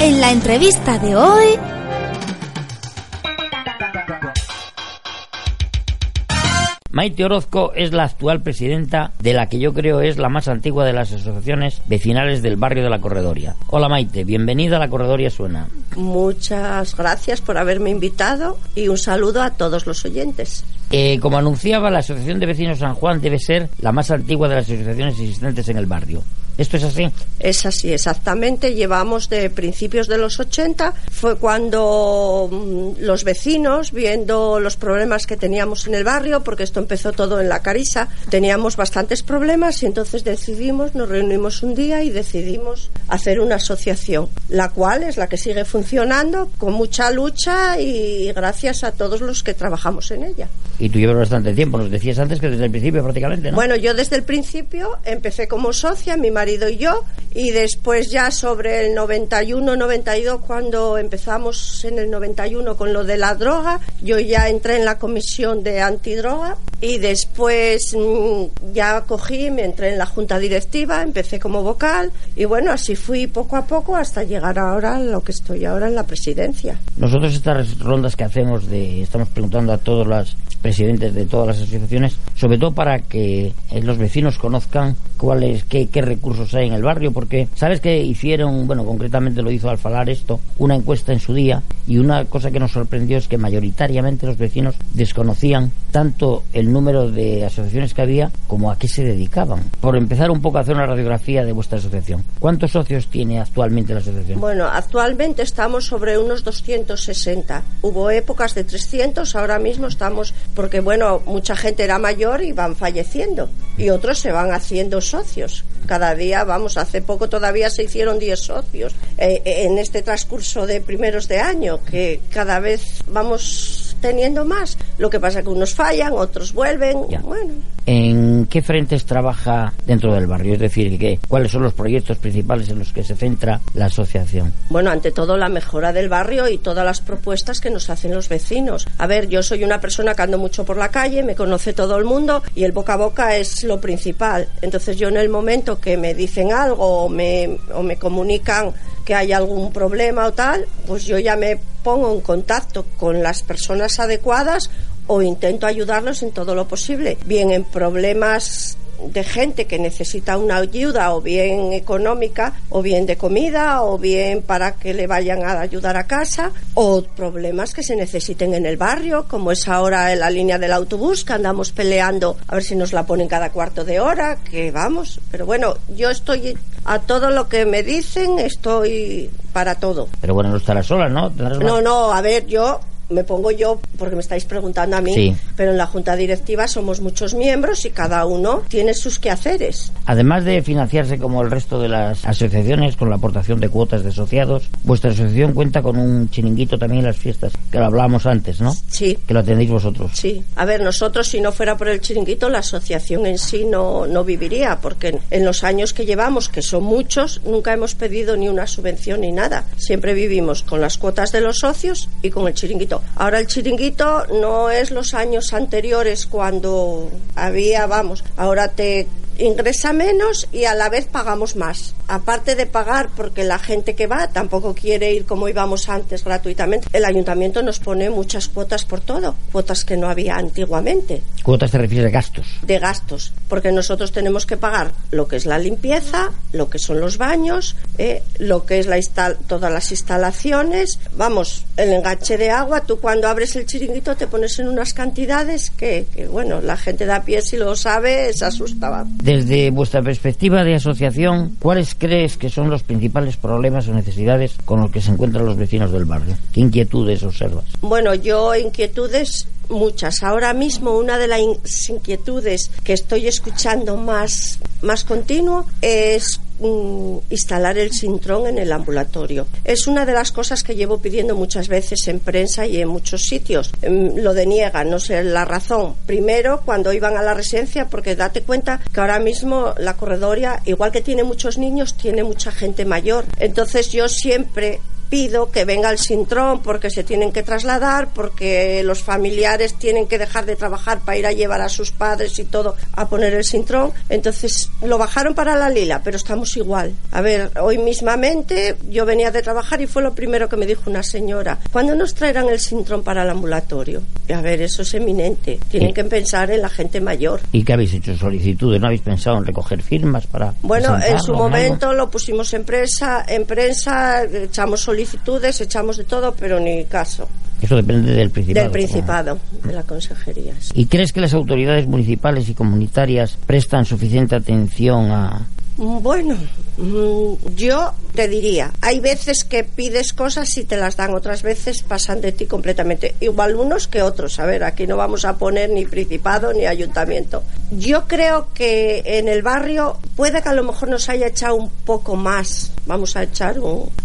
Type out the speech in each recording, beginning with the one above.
En la entrevista de hoy... Maite Orozco es la actual presidenta de la que yo creo es la más antigua de las asociaciones vecinales del barrio de la Corredoria. Hola Maite, bienvenida a la Corredoria Suena. Muchas gracias por haberme invitado y un saludo a todos los oyentes. Eh, como anunciaba, la Asociación de Vecinos San Juan debe ser la más antigua de las asociaciones existentes en el barrio. ¿Esto es así? Es así, exactamente. Llevamos de principios de los 80. Fue cuando mm, los vecinos, viendo los problemas que teníamos en el barrio, porque esto empezó todo en la Carisa, teníamos bastantes problemas y entonces decidimos, nos reunimos un día y decidimos hacer una asociación, la cual es la que sigue funcionando con mucha lucha y gracias a todos los que trabajamos en ella. Y tú llevas bastante tiempo, nos decías antes que desde el principio prácticamente, ¿no? Bueno, yo desde el principio empecé como socia, mi marido y yo, y después ya sobre el 91, 92, cuando empezamos en el 91 con lo de la droga, yo ya entré en la comisión de antidroga y después mm, ya cogí, me entré en la junta directiva, empecé como vocal y bueno, así fui poco a poco hasta llegar ahora a lo que estoy ahora en la presidencia. Nosotros estas rondas que hacemos de estamos preguntando a todos los presidentes de todas las asociaciones, sobre todo para que eh, los vecinos conozcan cuáles qué, qué recursos hay en el barrio, porque sabes que hicieron, bueno, concretamente lo hizo Alfalar esto, una encuesta en su día y una cosa que nos sorprendió es que mayoritariamente los vecinos desconocían tanto el número de asociaciones que había como a qué se dedicaban. Por empezar un poco a hacer una radiografía de vuestra asociación. ¿Cuántos socios tiene actualmente la asociación? Bueno, actualmente estamos sobre unos 260. Hubo épocas de 300, ahora mismo estamos, porque bueno, mucha gente era mayor y van falleciendo y otros se van haciendo socios. Cada día, vamos, hace poco todavía se hicieron 10 socios eh, en este transcurso de primeros de año, que cada vez vamos teniendo más. Lo que pasa es que unos fallan, otros vuelven. Bueno. ¿En qué frentes trabaja dentro del barrio? Es decir, ¿qué, ¿cuáles son los proyectos principales en los que se centra la asociación? Bueno, ante todo la mejora del barrio y todas las propuestas que nos hacen los vecinos. A ver, yo soy una persona que ando mucho por la calle, me conoce todo el mundo y el boca a boca es lo principal. Entonces yo en el momento que me dicen algo o me, o me comunican que hay algún problema o tal, pues yo ya me pongo en contacto con las personas adecuadas o intento ayudarlos en todo lo posible, bien en problemas de gente que necesita una ayuda o bien económica o bien de comida o bien para que le vayan a ayudar a casa o problemas que se necesiten en el barrio como es ahora en la línea del autobús que andamos peleando a ver si nos la ponen cada cuarto de hora que vamos pero bueno yo estoy a todo lo que me dicen estoy para todo pero bueno no estarás sola ¿no? no no a ver yo me pongo yo porque me estáis preguntando a mí, pero en la junta directiva somos muchos miembros y cada uno tiene sus quehaceres. Además de financiarse como el resto de las asociaciones con la aportación de cuotas de asociados, vuestra asociación cuenta con un chiringuito también en las fiestas, que lo hablábamos antes, ¿no? Sí. Que lo atendéis vosotros. Sí. A ver, nosotros si no fuera por el chiringuito, la asociación en sí no, no viviría, porque en los años que llevamos, que son muchos, nunca hemos pedido ni una subvención ni nada. Siempre vivimos con las cuotas de los socios y con el chiringuito. Ahora el chiringuito no es los años anteriores cuando había, vamos, ahora te ingresa menos y a la vez pagamos más. Aparte de pagar porque la gente que va tampoco quiere ir como íbamos antes gratuitamente, el ayuntamiento nos pone muchas cuotas por todo, cuotas que no había antiguamente. ¿Cuotas te refieres de gastos? De gastos, porque nosotros tenemos que pagar lo que es la limpieza, lo que son los baños, eh, lo que es la todas las instalaciones, vamos, el enganche de agua, tú cuando abres el chiringuito te pones en unas cantidades que, que bueno, la gente de a pie si lo sabe se asustaba. Desde vuestra perspectiva de asociación, ¿cuáles crees que son los principales problemas o necesidades con los que se encuentran los vecinos del barrio? ¿Qué inquietudes observas? Bueno, yo inquietudes muchas. Ahora mismo una de las inquietudes que estoy escuchando más, más continuo es mm, instalar el sintrón en el ambulatorio. Es una de las cosas que llevo pidiendo muchas veces en prensa y en muchos sitios. Mm, lo deniegan, no sé la razón. Primero, cuando iban a la residencia, porque date cuenta que ahora mismo la corredoria, igual que tiene muchos niños, tiene mucha gente mayor. Entonces yo siempre pido que venga el sintrón porque se tienen que trasladar, porque los familiares tienen que dejar de trabajar para ir a llevar a sus padres y todo a poner el sintrón. Entonces lo bajaron para la lila, pero estamos igual. A ver, hoy mismamente yo venía de trabajar y fue lo primero que me dijo una señora, ¿cuándo nos traerán el sintrón para el ambulatorio? Y a ver, eso es eminente. Tienen que pensar en la gente mayor. ¿Y qué habéis hecho? ¿Solicitudes? ¿No habéis pensado en recoger firmas para.? Bueno, en su momento lo pusimos en prensa, en prensa echamos solicitudes solicitudes, echamos de todo, pero ni caso. Eso depende del Principado. Del Principado, de la Consejería. ¿Y crees que las autoridades municipales y comunitarias prestan suficiente atención a, bueno, mm, yo te diría, hay veces que pides cosas y te las dan, otras veces pasan de ti completamente, igual unos que otros. A ver, aquí no vamos a poner ni principado ni ayuntamiento. Yo creo que en el barrio puede que a lo mejor nos haya echado un poco más, vamos a echar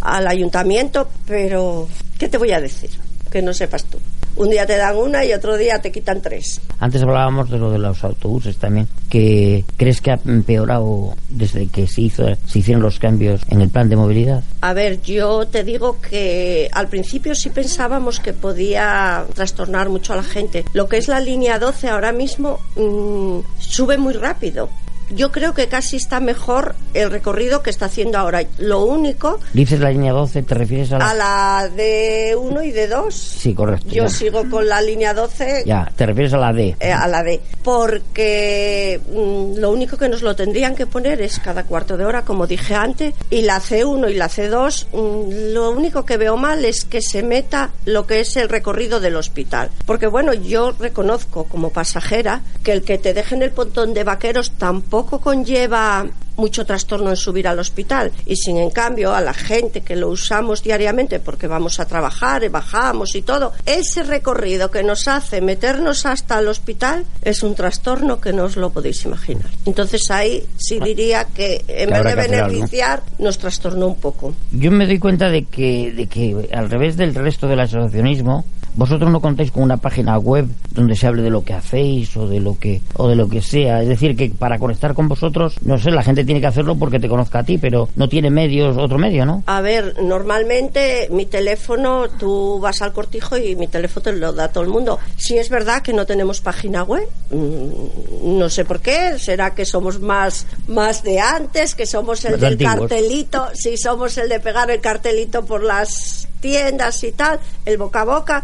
al ayuntamiento, pero ¿qué te voy a decir? Que no sepas tú un día te dan una y otro día te quitan tres. Antes hablábamos de lo de los autobuses también, que crees que ha empeorado desde que se hizo se hicieron los cambios en el plan de movilidad. A ver, yo te digo que al principio sí pensábamos que podía trastornar mucho a la gente. Lo que es la línea 12 ahora mismo mmm, sube muy rápido yo creo que casi está mejor el recorrido que está haciendo ahora. Lo único... Dices la línea 12, ¿te refieres a la...? A la de 1 y de 2. Sí, correcto. Yo sigo con la línea 12. Ya, ¿te refieres a la D? Eh, a la D. Porque mm, lo único que nos lo tendrían que poner es cada cuarto de hora, como dije antes, y la C1 y la C2, mm, lo único que veo mal es que se meta lo que es el recorrido del hospital. Porque bueno, yo reconozco como pasajera que el que te dejen el pontón de vaqueros tampoco poco conlleva mucho trastorno en subir al hospital y sin en cambio a la gente que lo usamos diariamente porque vamos a trabajar y bajamos y todo, ese recorrido que nos hace meternos hasta el hospital es un trastorno que no os lo podéis imaginar. Entonces ahí sí ah. diría que en vez de beneficiar nos trastornó un poco. Yo me doy cuenta de que, de que al revés del resto del asociacionismo, vosotros no contáis con una página web donde se hable de lo que hacéis o de lo que o de lo que sea, es decir, que para conectar con vosotros, no sé, la gente tiene que hacerlo porque te conozca a ti, pero no tiene medios, otro medio, ¿no? A ver, normalmente mi teléfono, tú vas al cortijo y mi teléfono te lo da todo el mundo. Si es verdad que no tenemos página web, mm, no sé por qué, será que somos más, más de antes, que somos el del cartelito, si somos el de pegar el cartelito por las tiendas y tal, el boca a boca.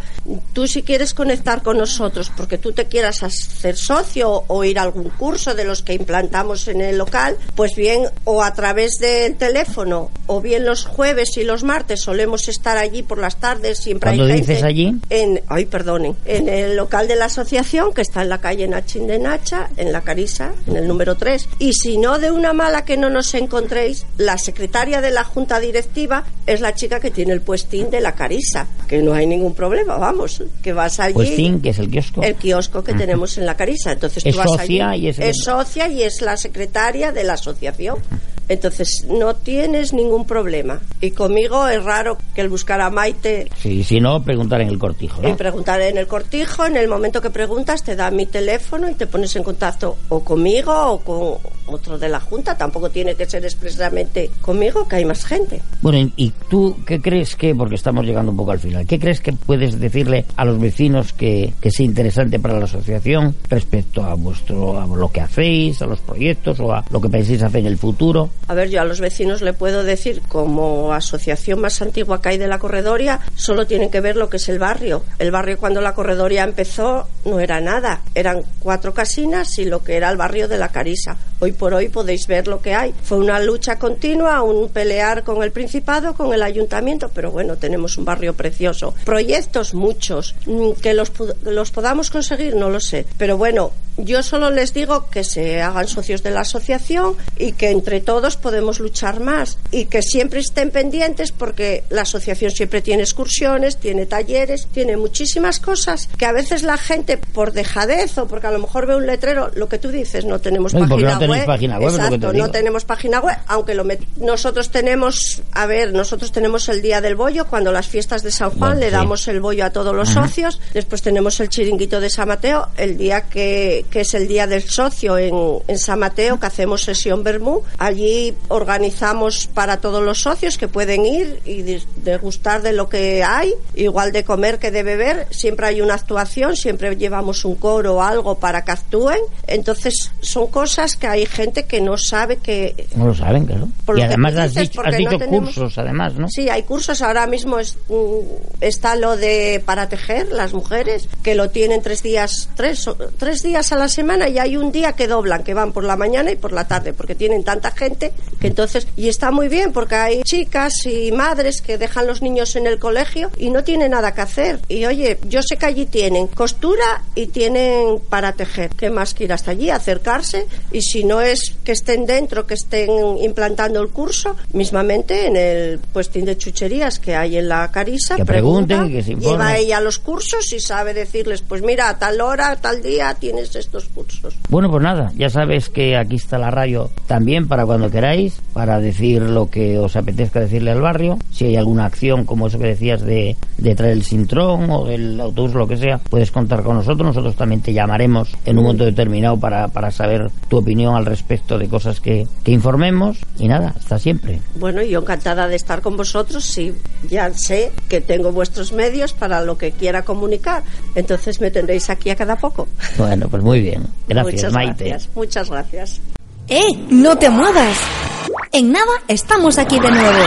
Tú si quieres conectar con nosotros porque tú te quieras hacer socio o ir a algún curso de los que implantamos en el local, pues bien, o a través del teléfono, o bien los jueves y los martes solemos estar allí por las tardes, siempre hay gente. dices allí? En, ay, perdonen, en el local de la asociación que está en la calle Nachín de Nacha, en la Carisa, en el número 3. Y si no de una mala que no nos encontréis, la secretaria de la junta directiva es la chica que tiene el puestín de la Carisa, que no hay ningún problema, vamos, que vas allí. Pues que es el kiosco. El kiosco que tenemos en la Carisa. Entonces es tú vas socia allí, y es, es socia y es la secretaria de la asociación. Entonces no tienes ningún problema. Y conmigo es raro que el buscar a Maite. Sí, si no, preguntar en el cortijo. ¿no? Y preguntar en el cortijo, en el momento que preguntas, te da mi teléfono y te pones en contacto o conmigo o con otro de la Junta. Tampoco tiene que ser expresamente conmigo, que hay más gente. Bueno, ¿y tú qué crees que, porque estamos llegando un poco al final, qué crees que puedes decirle a los vecinos que, que sea interesante para la asociación respecto a vuestro a lo que hacéis, a los proyectos o a lo que penséis hacer en el futuro? A ver, yo a los vecinos le puedo decir, como asociación más antigua que hay de la corredoria, solo tienen que ver lo que es el barrio. El barrio cuando la corredoria empezó no era nada, eran cuatro casinas y lo que era el barrio de la Carisa. Hoy por hoy podéis ver lo que hay. Fue una lucha continua, un pelear con el Principado, con el Ayuntamiento, pero bueno, tenemos un barrio precioso. Proyectos muchos, mm, que los, los podamos conseguir, no lo sé. Pero bueno, yo solo les digo que se hagan socios de la asociación y que entre todos podemos luchar más y que siempre estén pendientes porque la asociación siempre tiene excursiones, tiene talleres, tiene muchísimas cosas que a veces la gente por dejadez o porque a lo mejor ve un letrero, lo que tú dices, no tenemos página, no web, página web. Exacto, no tenemos página web, aunque lo nosotros tenemos, a ver, nosotros tenemos el día del bollo cuando las fiestas de San Juan le damos el bollo a todos los socios, después tenemos el chiringuito de San Mateo, el día que que es el Día del Socio en, en San Mateo, que hacemos sesión Bermú. Allí organizamos para todos los socios que pueden ir y degustar de lo que hay, igual de comer que de beber. Siempre hay una actuación, siempre llevamos un coro o algo para que actúen. Entonces, son cosas que hay gente que no sabe que... No lo saben, claro. y además has dicho, cursos, además, ¿no? Sí, hay cursos. Ahora mismo es, mm, está lo de para tejer, las mujeres, que lo tienen tres días, tres, tres días a la semana y hay un día que doblan, que van por la mañana y por la tarde, porque tienen tanta gente que entonces, y está muy bien porque hay chicas y madres que dejan los niños en el colegio y no tienen nada que hacer. Y oye, yo sé que allí tienen costura y tienen para tejer. ¿Qué más que ir hasta allí, acercarse? Y si no es que estén dentro, que estén implantando el curso, mismamente en el puestín de chucherías que hay en la Carisa, que pregunten, que se lleva ella los cursos y sabe decirles, pues mira, a tal hora, tal día tienes esto cursos. Bueno, pues nada, ya sabes que aquí está la radio también para cuando queráis, para decir lo que os apetezca decirle al barrio. Si hay alguna acción como eso que decías de, de traer el sintrón o el autobús, lo que sea, puedes contar con nosotros. Nosotros también te llamaremos en un momento determinado para, para saber tu opinión al respecto de cosas que, que informemos. Y nada, hasta siempre. Bueno, yo encantada de estar con vosotros. Si ya sé que tengo vuestros medios para lo que quiera comunicar. Entonces me tendréis aquí a cada poco. Bueno, pues muy bien. Gracias, muchas Maite. Gracias, muchas gracias. ¡Eh! ¡No te muevas! En nada estamos aquí de nuevo.